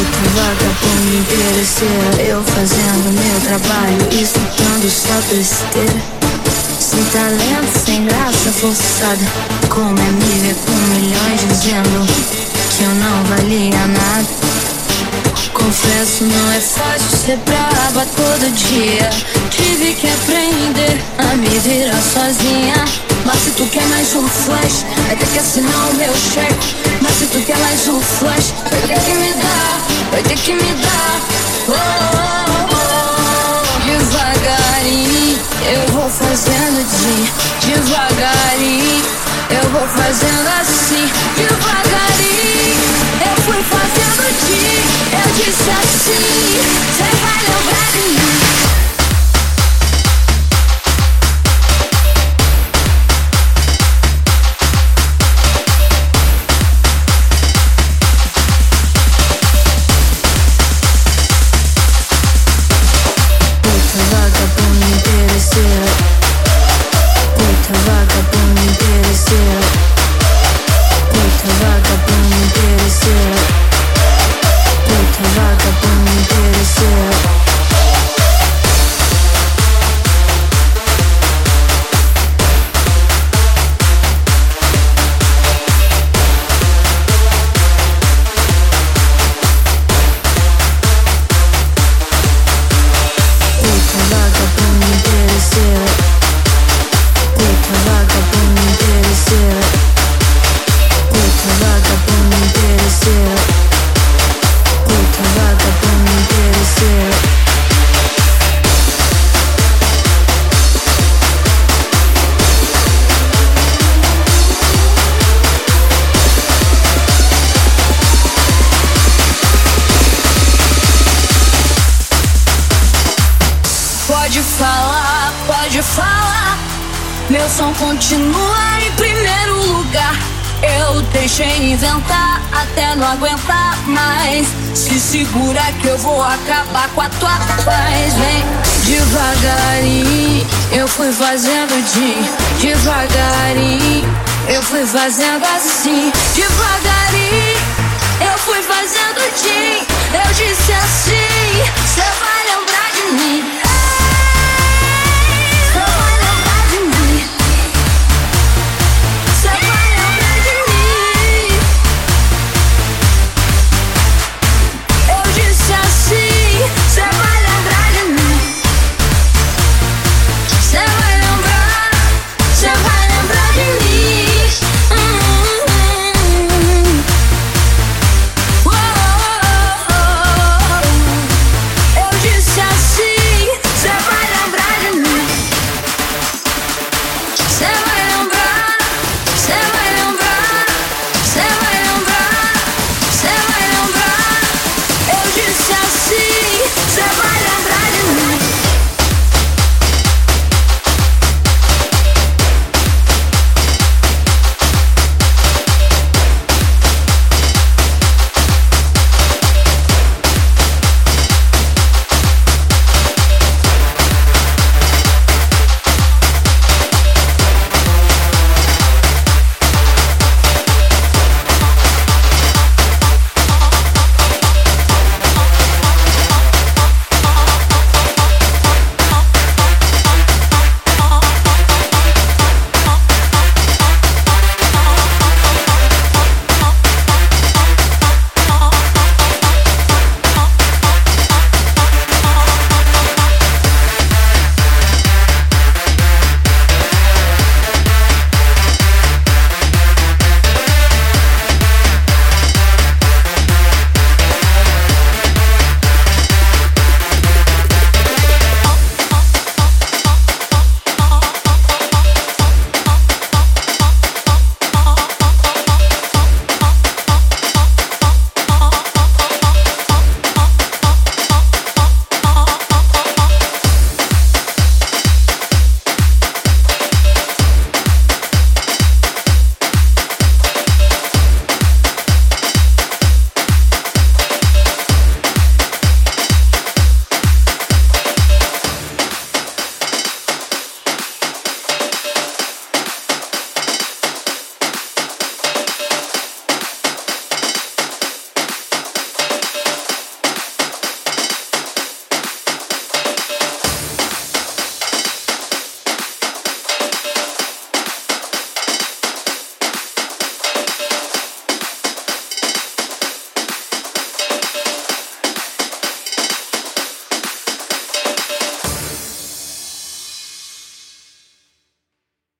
Puta vagabundo interesseira Eu fazendo meu trabalho e escutando só besteira Sem talento, sem graça forçada Como é me ver com milhões dizendo Que eu não valia nada Confesso, não é fácil ser braba todo dia. Tive que aprender a me virar sozinha. Mas se tu quer mais um flash, vai ter que assinar o meu cheque. Se tu quer mais um flash, vai ter que me dar, vai ter que me dar. Oh, oh, oh. Devagarinho, eu vou fazendo de devagarinho. Eu vou fazendo assim, devagarinho. Eu fui fazendo de, eu disse assim. Você vai Meu som continua em primeiro lugar. Eu deixei inventar até não aguentar mais. Se segura que eu vou acabar com a tua paz. Vem devagarinho, eu fui fazendo de devagarinho, eu fui fazendo assim, devagarinho, eu fui fazendo de. Eu disse assim, cê vai lembrar de mim.